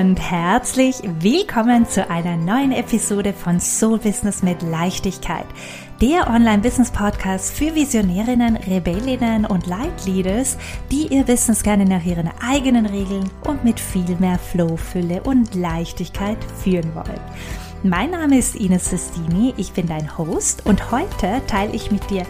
und herzlich willkommen zu einer neuen Episode von Soul Business mit Leichtigkeit. Der Online-Business-Podcast für Visionärinnen, Rebellinnen und Leitleaders, die ihr Business gerne nach ihren eigenen Regeln und mit viel mehr Flow, Fülle und Leichtigkeit führen wollen. Mein Name ist Ines Sestini, ich bin dein Host und heute teile ich mit dir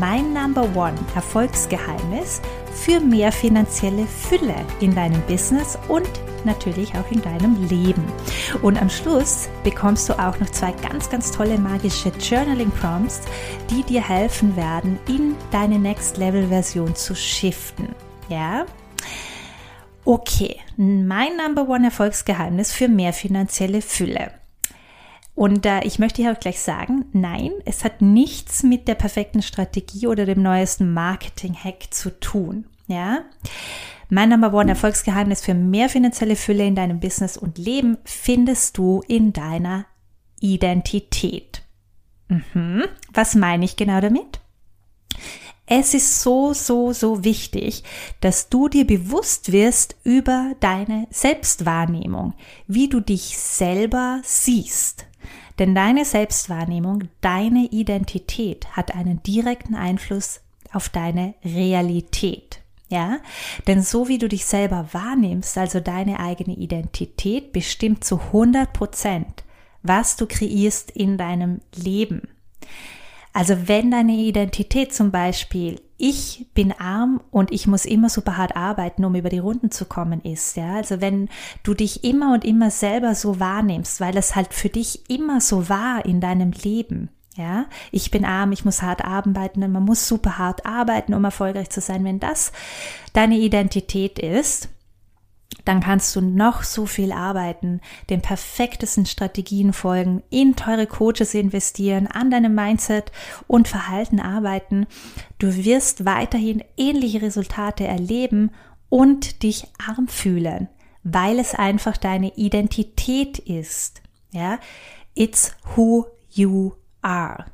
mein Number One Erfolgsgeheimnis für mehr finanzielle Fülle in deinem Business und natürlich auch in deinem Leben. Und am Schluss bekommst du auch noch zwei ganz, ganz tolle magische Journaling Prompts, die dir helfen werden, in deine Next Level Version zu shiften. Ja? Okay, mein Number One Erfolgsgeheimnis für mehr finanzielle Fülle. Und äh, ich möchte hier auch gleich sagen, nein, es hat nichts mit der perfekten Strategie oder dem neuesten Marketing-Hack zu tun. Ja. Mein Number One Erfolgsgeheimnis für mehr finanzielle Fülle in deinem Business und Leben findest du in deiner Identität. Mhm. Was meine ich genau damit? Es ist so, so, so wichtig, dass du dir bewusst wirst über deine Selbstwahrnehmung, wie du dich selber siehst. Denn deine Selbstwahrnehmung, deine Identität hat einen direkten Einfluss auf deine Realität. Ja, denn so wie du dich selber wahrnimmst, also deine eigene Identität, bestimmt zu 100 Prozent, was du kreierst in deinem Leben. Also wenn deine Identität zum Beispiel, ich bin arm und ich muss immer super hart arbeiten, um über die Runden zu kommen, ist, ja, also wenn du dich immer und immer selber so wahrnimmst, weil es halt für dich immer so war in deinem Leben, ja, ich bin arm, ich muss hart arbeiten man muss super hart arbeiten, um erfolgreich zu sein. Wenn das deine Identität ist, dann kannst du noch so viel arbeiten, den perfektesten Strategien folgen, in teure Coaches investieren, an deinem Mindset und Verhalten arbeiten. Du wirst weiterhin ähnliche Resultate erleben und dich arm fühlen, weil es einfach deine Identität ist. Ja, it's who you are.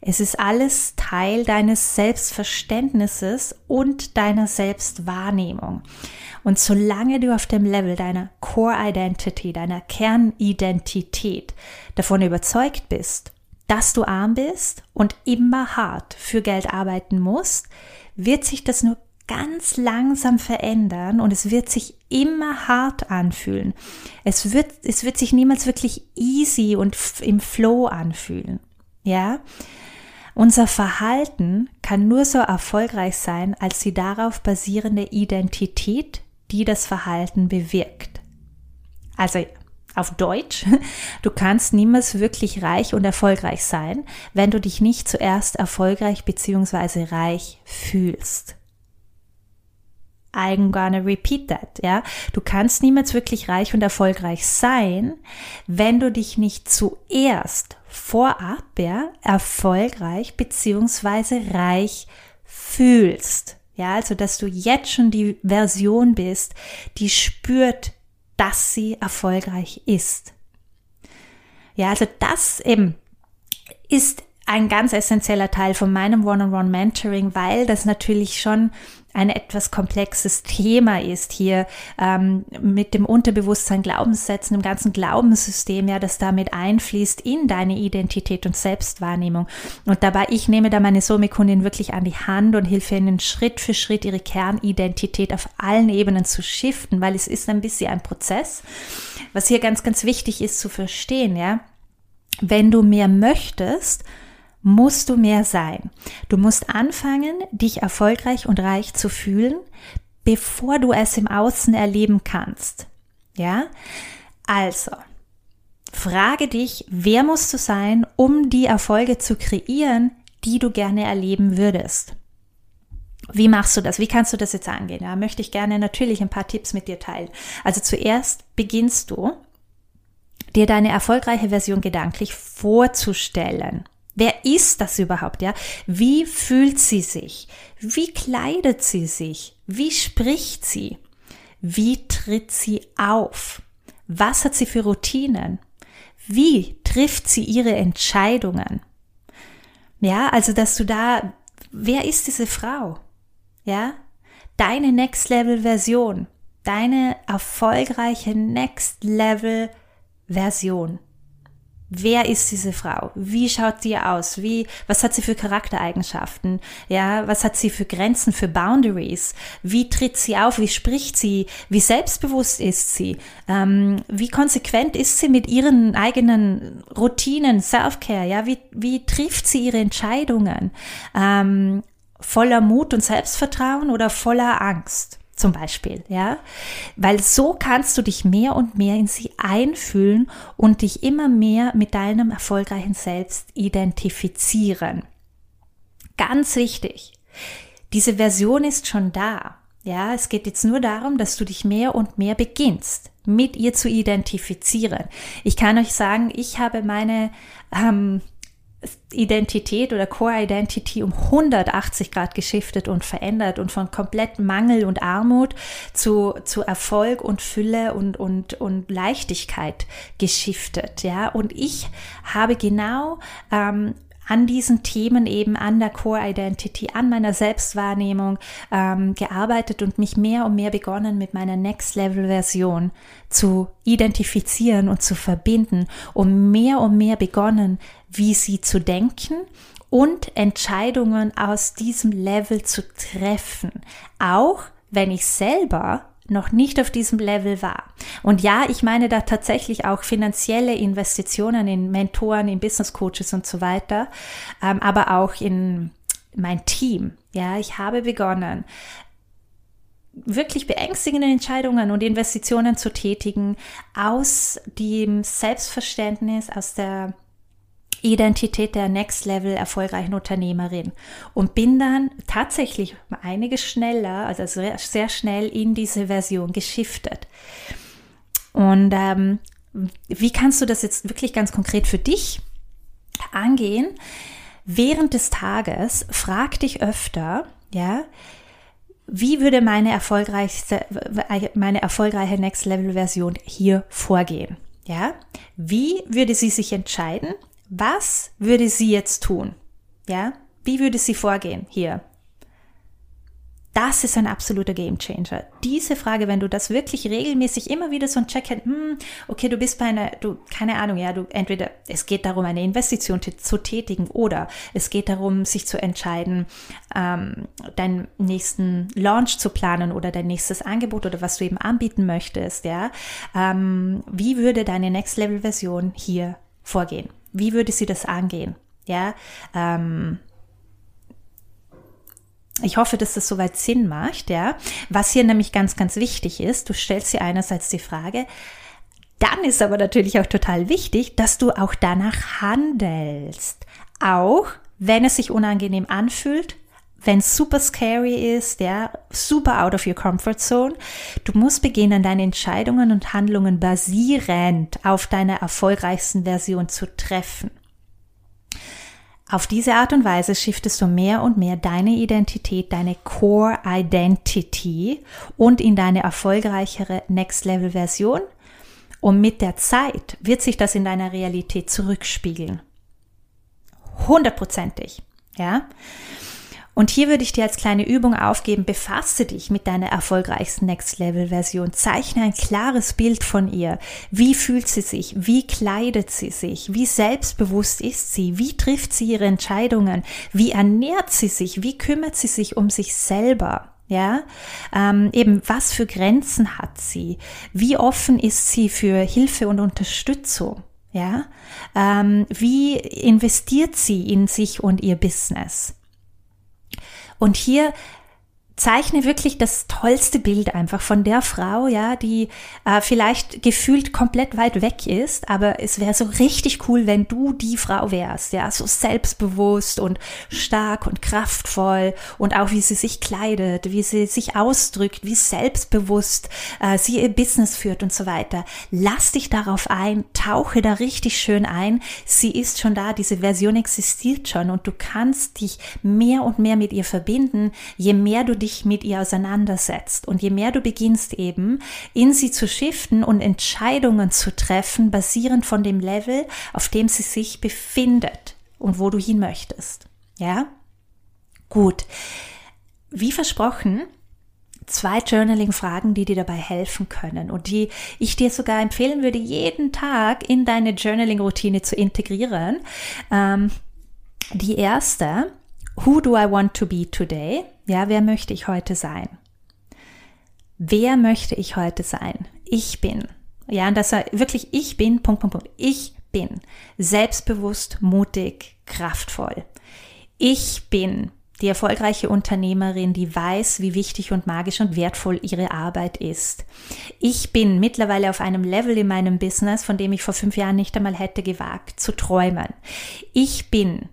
Es ist alles Teil deines Selbstverständnisses und deiner Selbstwahrnehmung. Und solange du auf dem Level deiner Core Identity, deiner Kernidentität davon überzeugt bist, dass du arm bist und immer hart für Geld arbeiten musst, wird sich das nur ganz langsam verändern und es wird sich immer hart anfühlen. Es wird, es wird sich niemals wirklich easy und im Flow anfühlen. Ja? Unser Verhalten kann nur so erfolgreich sein als die darauf basierende Identität, die das Verhalten bewirkt. Also auf Deutsch, du kannst niemals wirklich reich und erfolgreich sein, wenn du dich nicht zuerst erfolgreich bzw. reich fühlst. I'm gonna repeat that, ja. Du kannst niemals wirklich reich und erfolgreich sein, wenn du dich nicht zuerst vorab, ja, erfolgreich beziehungsweise reich fühlst. Ja, also, dass du jetzt schon die Version bist, die spürt, dass sie erfolgreich ist. Ja, also das eben ist ein ganz essentieller Teil von meinem One-on-One-Mentoring, weil das natürlich schon ein etwas komplexes Thema ist hier ähm, mit dem Unterbewusstsein, Glaubenssätzen, dem ganzen Glaubenssystem, ja, das damit einfließt in deine Identität und Selbstwahrnehmung. Und dabei, ich nehme da meine Somi-Kundin wirklich an die Hand und hilfe ihnen Schritt für Schritt ihre Kernidentität auf allen Ebenen zu shiften, weil es ist ein bisschen ein Prozess. Was hier ganz, ganz wichtig ist zu verstehen, ja, wenn du mehr möchtest, musst du mehr sein. Du musst anfangen, dich erfolgreich und reich zu fühlen, bevor du es im Außen erleben kannst. Ja? Also, frage dich, wer musst du sein, um die Erfolge zu kreieren, die du gerne erleben würdest. Wie machst du das? Wie kannst du das jetzt angehen? Da möchte ich gerne natürlich ein paar Tipps mit dir teilen. Also zuerst beginnst du, dir deine erfolgreiche Version gedanklich vorzustellen. Wer ist das überhaupt, ja? Wie fühlt sie sich? Wie kleidet sie sich? Wie spricht sie? Wie tritt sie auf? Was hat sie für Routinen? Wie trifft sie ihre Entscheidungen? Ja, also dass du da, wer ist diese Frau? Ja, deine Next Level Version. deine erfolgreiche Next Level Version. Wer ist diese Frau? Wie schaut sie aus? Wie, was hat sie für Charaktereigenschaften? Ja, was hat sie für Grenzen, für Boundaries? Wie tritt sie auf? Wie spricht sie? Wie selbstbewusst ist sie? Ähm, wie konsequent ist sie mit ihren eigenen Routinen, Self-Care? Ja, wie, wie trifft sie ihre Entscheidungen? Ähm, voller Mut und Selbstvertrauen oder voller Angst? Zum Beispiel, ja, weil so kannst du dich mehr und mehr in sie einfühlen und dich immer mehr mit deinem erfolgreichen Selbst identifizieren. Ganz wichtig. Diese Version ist schon da. Ja, es geht jetzt nur darum, dass du dich mehr und mehr beginnst, mit ihr zu identifizieren. Ich kann euch sagen, ich habe meine ähm, Identität oder Core Identity um 180 Grad geschiftet und verändert und von komplett Mangel und Armut zu, zu Erfolg und Fülle und, und, und Leichtigkeit geschiftet. Ja, und ich habe genau ähm, an diesen Themen eben an der Core Identity, an meiner Selbstwahrnehmung ähm, gearbeitet und mich mehr und mehr begonnen mit meiner Next Level Version zu identifizieren und zu verbinden, um mehr und mehr begonnen, wie sie zu denken und Entscheidungen aus diesem Level zu treffen, auch wenn ich selber noch nicht auf diesem Level war. Und ja, ich meine da tatsächlich auch finanzielle Investitionen in Mentoren, in Business Coaches und so weiter, ähm, aber auch in mein Team. Ja, ich habe begonnen, wirklich beängstigende Entscheidungen und Investitionen zu tätigen aus dem Selbstverständnis, aus der Identität der Next Level erfolgreichen Unternehmerin und bin dann tatsächlich einiges schneller, also sehr, sehr schnell in diese Version geschiftet. Und ähm, wie kannst du das jetzt wirklich ganz konkret für dich angehen? Während des Tages frag dich öfter, ja, wie würde meine erfolgreichste, meine erfolgreiche Next Level Version hier vorgehen? Ja, wie würde sie sich entscheiden? Was würde sie jetzt tun? Ja, wie würde sie vorgehen hier? Das ist ein absoluter Gamechanger. Diese Frage, wenn du das wirklich regelmäßig immer wieder so ein Check hast, hm, okay, du bist bei einer, du, keine Ahnung, ja, du, entweder es geht darum, eine Investition zu tätigen oder es geht darum, sich zu entscheiden, ähm, deinen nächsten Launch zu planen oder dein nächstes Angebot oder was du eben anbieten möchtest, ja. Ähm, wie würde deine Next Level Version hier vorgehen? Wie würde sie das angehen? Ja, ähm, ich hoffe, dass das soweit Sinn macht, ja. Was hier nämlich ganz, ganz wichtig ist, du stellst dir einerseits die Frage, dann ist aber natürlich auch total wichtig, dass du auch danach handelst. Auch wenn es sich unangenehm anfühlt, wenn es super scary ist, ja, super out of your comfort zone. Du musst beginnen, deine Entscheidungen und Handlungen basierend auf deiner erfolgreichsten Version zu treffen. Auf diese Art und Weise shiftest du mehr und mehr deine Identität, deine Core Identity und in deine erfolgreichere Next Level Version. Und mit der Zeit wird sich das in deiner Realität zurückspiegeln. Hundertprozentig. Ja. Und hier würde ich dir als kleine Übung aufgeben, befasse dich mit deiner erfolgreichsten Next Level Version. Zeichne ein klares Bild von ihr. Wie fühlt sie sich? Wie kleidet sie sich? Wie selbstbewusst ist sie? Wie trifft sie ihre Entscheidungen? Wie ernährt sie sich? Wie kümmert sie sich um sich selber? Ja, ähm, eben was für Grenzen hat sie? Wie offen ist sie für Hilfe und Unterstützung? Ja, ähm, wie investiert sie in sich und ihr Business? Und hier zeichne wirklich das tollste Bild einfach von der Frau, ja, die äh, vielleicht gefühlt komplett weit weg ist, aber es wäre so richtig cool, wenn du die Frau wärst, ja, so selbstbewusst und stark und kraftvoll und auch wie sie sich kleidet, wie sie sich ausdrückt, wie selbstbewusst äh, sie ihr Business führt und so weiter. Lass dich darauf ein, tauche da richtig schön ein. Sie ist schon da, diese Version existiert schon und du kannst dich mehr und mehr mit ihr verbinden, je mehr du dich dich mit ihr auseinandersetzt. Und je mehr du beginnst eben in sie zu shiften und Entscheidungen zu treffen, basierend von dem Level, auf dem sie sich befindet und wo du hin möchtest. Ja? Gut. Wie versprochen, zwei Journaling-Fragen, die dir dabei helfen können und die ich dir sogar empfehlen würde, jeden Tag in deine Journaling-Routine zu integrieren. Ähm, die erste, Who do I want to be today? Ja, wer möchte ich heute sein? Wer möchte ich heute sein? Ich bin. Ja, und das war wirklich ich bin, Punkt, Punkt, Punkt. Ich bin selbstbewusst, mutig, kraftvoll. Ich bin die erfolgreiche Unternehmerin, die weiß, wie wichtig und magisch und wertvoll ihre Arbeit ist. Ich bin mittlerweile auf einem Level in meinem Business, von dem ich vor fünf Jahren nicht einmal hätte gewagt zu träumen. Ich bin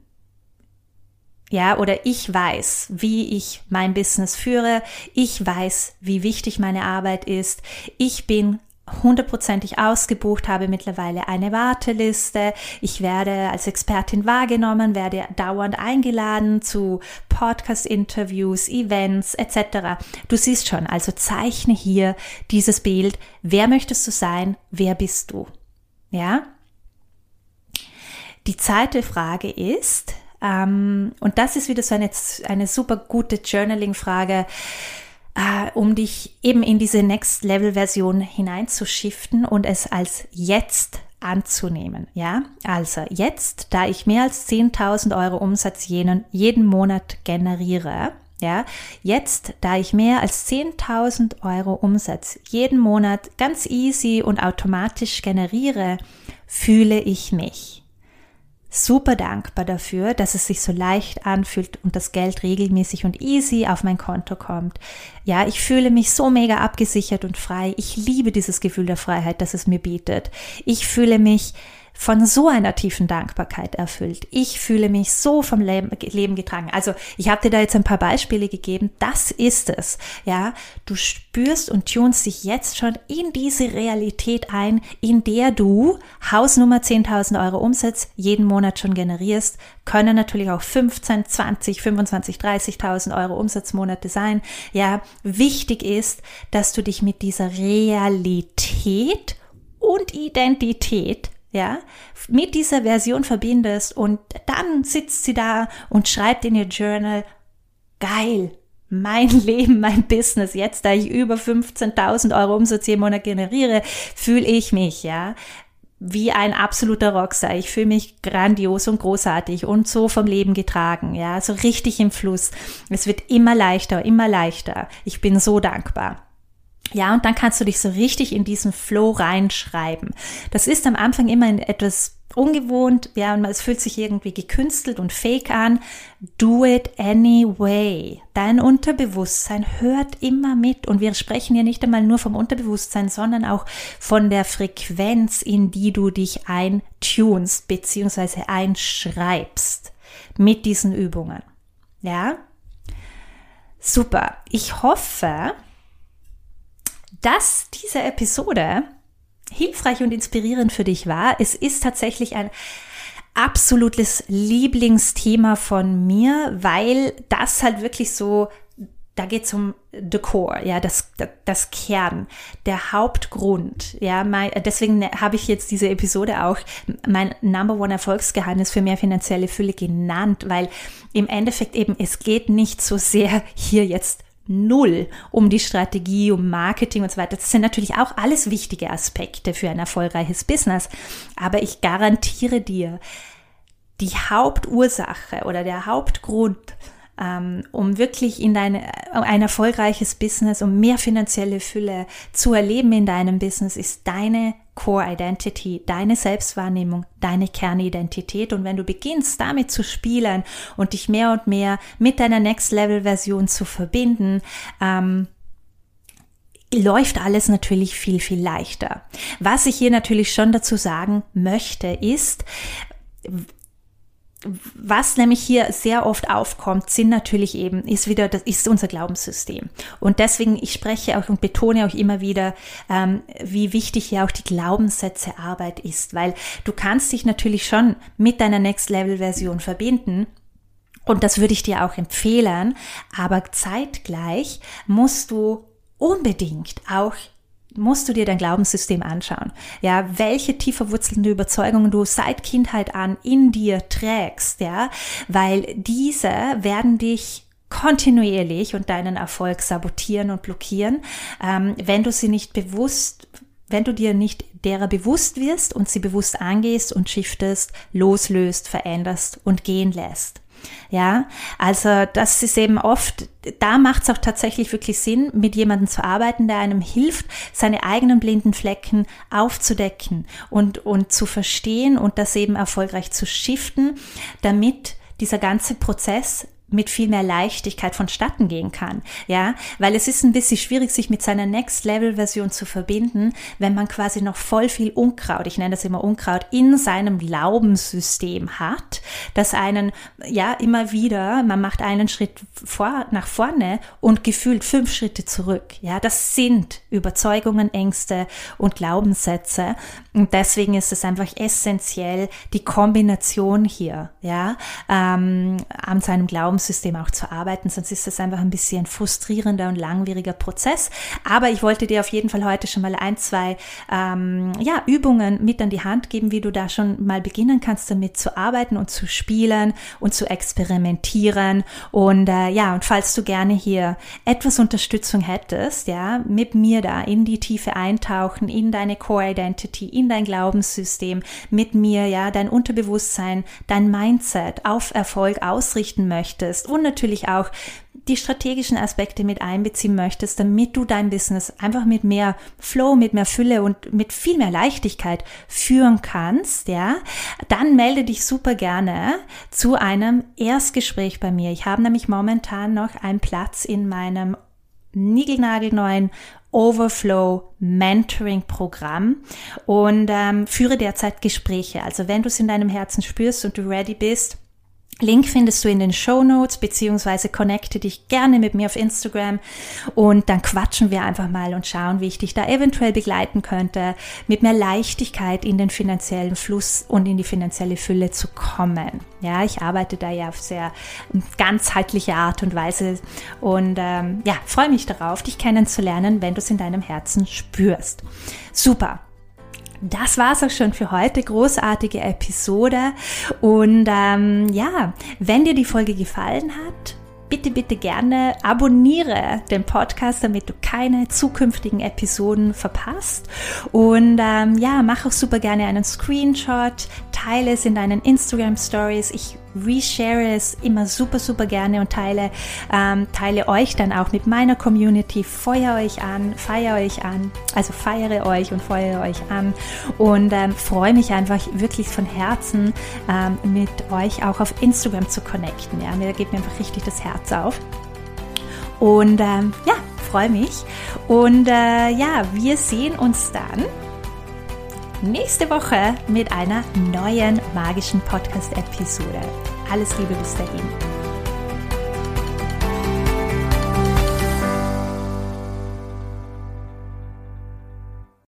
ja, oder ich weiß, wie ich mein Business führe. Ich weiß, wie wichtig meine Arbeit ist. Ich bin hundertprozentig ausgebucht, habe mittlerweile eine Warteliste. Ich werde als Expertin wahrgenommen, werde dauernd eingeladen zu Podcast-Interviews, Events etc. Du siehst schon, also zeichne hier dieses Bild. Wer möchtest du sein? Wer bist du? Ja? Die zweite Frage ist, ähm, und das ist wieder so eine, eine super gute Journaling-Frage, äh, um dich eben in diese Next-Level-Version hineinzuschiften und es als jetzt anzunehmen. Ja, also jetzt, da ich mehr als 10.000 Euro Umsatz jeden, jeden Monat generiere, ja, jetzt, da ich mehr als 10.000 Euro Umsatz jeden Monat ganz easy und automatisch generiere, fühle ich mich super dankbar dafür, dass es sich so leicht anfühlt und das Geld regelmäßig und easy auf mein Konto kommt. Ja, ich fühle mich so mega abgesichert und frei. Ich liebe dieses Gefühl der Freiheit, das es mir bietet. Ich fühle mich von so einer tiefen Dankbarkeit erfüllt. Ich fühle mich so vom Leben, Leben getragen. Also ich habe dir da jetzt ein paar Beispiele gegeben. Das ist es. Ja, du spürst und tunst dich jetzt schon in diese Realität ein, in der du Hausnummer 10.000 Euro Umsatz jeden Monat schon generierst. Können natürlich auch 15, 20, 25, 30.000 Euro Umsatzmonate sein. Ja, wichtig ist, dass du dich mit dieser Realität und Identität ja, mit dieser Version verbindest und dann sitzt sie da und schreibt in ihr Journal, geil, mein Leben, mein Business, jetzt da ich über 15.000 Euro Umsatz jeden Monat generiere, fühle ich mich, ja, wie ein absoluter Rockstar. Ich fühle mich grandios und großartig und so vom Leben getragen, ja, so richtig im Fluss. Es wird immer leichter, immer leichter. Ich bin so dankbar. Ja, und dann kannst du dich so richtig in diesen Flow reinschreiben. Das ist am Anfang immer etwas ungewohnt, ja, und es fühlt sich irgendwie gekünstelt und fake an. Do it anyway. Dein Unterbewusstsein hört immer mit und wir sprechen ja nicht einmal nur vom Unterbewusstsein, sondern auch von der Frequenz, in die du dich eintunst bzw. einschreibst mit diesen Übungen. Ja? Super. Ich hoffe, dass diese Episode hilfreich und inspirierend für dich war. Es ist tatsächlich ein absolutes Lieblingsthema von mir, weil das halt wirklich so, da geht es um core, ja, das, das Kern, der Hauptgrund, ja, mein, deswegen habe ich jetzt diese Episode auch mein Number One Erfolgsgeheimnis für mehr finanzielle Fülle genannt, weil im Endeffekt eben es geht nicht so sehr hier jetzt null um die Strategie, um Marketing und so weiter. Das sind natürlich auch alles wichtige Aspekte für ein erfolgreiches Business. Aber ich garantiere dir, die Hauptursache oder der Hauptgrund, um wirklich in deine, ein erfolgreiches Business, um mehr finanzielle Fülle zu erleben in deinem Business, ist deine Core Identity, deine Selbstwahrnehmung, deine Kernidentität. Und wenn du beginnst damit zu spielen und dich mehr und mehr mit deiner Next Level Version zu verbinden, ähm, läuft alles natürlich viel, viel leichter. Was ich hier natürlich schon dazu sagen möchte, ist, was nämlich hier sehr oft aufkommt, sind natürlich eben, ist wieder, das ist unser Glaubenssystem. Und deswegen, ich spreche auch und betone auch immer wieder, ähm, wie wichtig hier auch die Glaubenssätze Arbeit ist, weil du kannst dich natürlich schon mit deiner Next Level Version verbinden. Und das würde ich dir auch empfehlen. Aber zeitgleich musst du unbedingt auch musst du dir dein Glaubenssystem anschauen. Ja, welche tief verwurzelten Überzeugungen du seit Kindheit an in dir trägst, ja, weil diese werden dich kontinuierlich und deinen Erfolg sabotieren und blockieren, ähm, wenn du sie nicht bewusst wenn du dir nicht derer bewusst wirst und sie bewusst angehst und shiftest, loslöst, veränderst und gehen lässt. Ja, also das ist eben oft, da macht es auch tatsächlich wirklich Sinn, mit jemandem zu arbeiten, der einem hilft, seine eigenen blinden Flecken aufzudecken und, und zu verstehen und das eben erfolgreich zu shiften, damit dieser ganze Prozess mit viel mehr Leichtigkeit vonstatten gehen kann. Ja, weil es ist ein bisschen schwierig, sich mit seiner Next Level Version zu verbinden, wenn man quasi noch voll viel Unkraut, ich nenne das immer Unkraut, in seinem Glaubenssystem hat, das einen, ja, immer wieder, man macht einen Schritt vor, nach vorne und gefühlt fünf Schritte zurück. Ja, das sind Überzeugungen, Ängste und Glaubenssätze. Und deswegen ist es einfach essentiell, die Kombination hier, ja, ähm, an seinem Glaubenssystem auch zu arbeiten, sonst ist das einfach ein bisschen frustrierender und langwieriger Prozess. Aber ich wollte dir auf jeden Fall heute schon mal ein, zwei ähm, ja, Übungen mit an die Hand geben, wie du da schon mal beginnen kannst, damit zu arbeiten und zu spielen und zu experimentieren. Und äh, ja, und falls du gerne hier etwas Unterstützung hättest, ja, mit mir da in die Tiefe eintauchen, in deine Core Identity, in dein Glaubenssystem, mit mir, ja, dein Unterbewusstsein, dein Mindset auf Erfolg ausrichten möchtest, möchtest und natürlich auch die strategischen Aspekte mit einbeziehen möchtest, damit du dein Business einfach mit mehr Flow, mit mehr Fülle und mit viel mehr Leichtigkeit führen kannst, ja, dann melde dich super gerne zu einem Erstgespräch bei mir. Ich habe nämlich momentan noch einen Platz in meinem niegelnagelneuen Overflow Mentoring Programm und ähm, führe derzeit Gespräche. Also wenn du es in deinem Herzen spürst und du ready bist, Link findest du in den Show Notes, beziehungsweise connecte dich gerne mit mir auf Instagram und dann quatschen wir einfach mal und schauen, wie ich dich da eventuell begleiten könnte, mit mehr Leichtigkeit in den finanziellen Fluss und in die finanzielle Fülle zu kommen. Ja, ich arbeite da ja auf sehr ganzheitliche Art und Weise und ähm, ja, freue mich darauf, dich kennenzulernen, wenn du es in deinem Herzen spürst. Super das war's auch schon für heute. Großartige Episode. Und ähm, ja, wenn dir die Folge gefallen hat, bitte, bitte gerne abonniere den Podcast, damit du keine zukünftigen Episoden verpasst. Und ähm, ja, mach auch super gerne einen Screenshot, teile es in deinen Instagram Stories. Ich reshare es immer super, super gerne und teile, ähm, teile euch dann auch mit meiner Community. Feuer euch an, feiere euch an, also feiere euch und feuere euch an und ähm, freue mich einfach wirklich von Herzen ähm, mit euch auch auf Instagram zu connecten. Ja, mir geht mir einfach richtig das Herz auf. Und ähm, ja, freue mich. Und äh, ja, wir sehen uns dann nächste Woche mit einer neuen magischen Podcast-Episode. Alles Liebe bis dahin.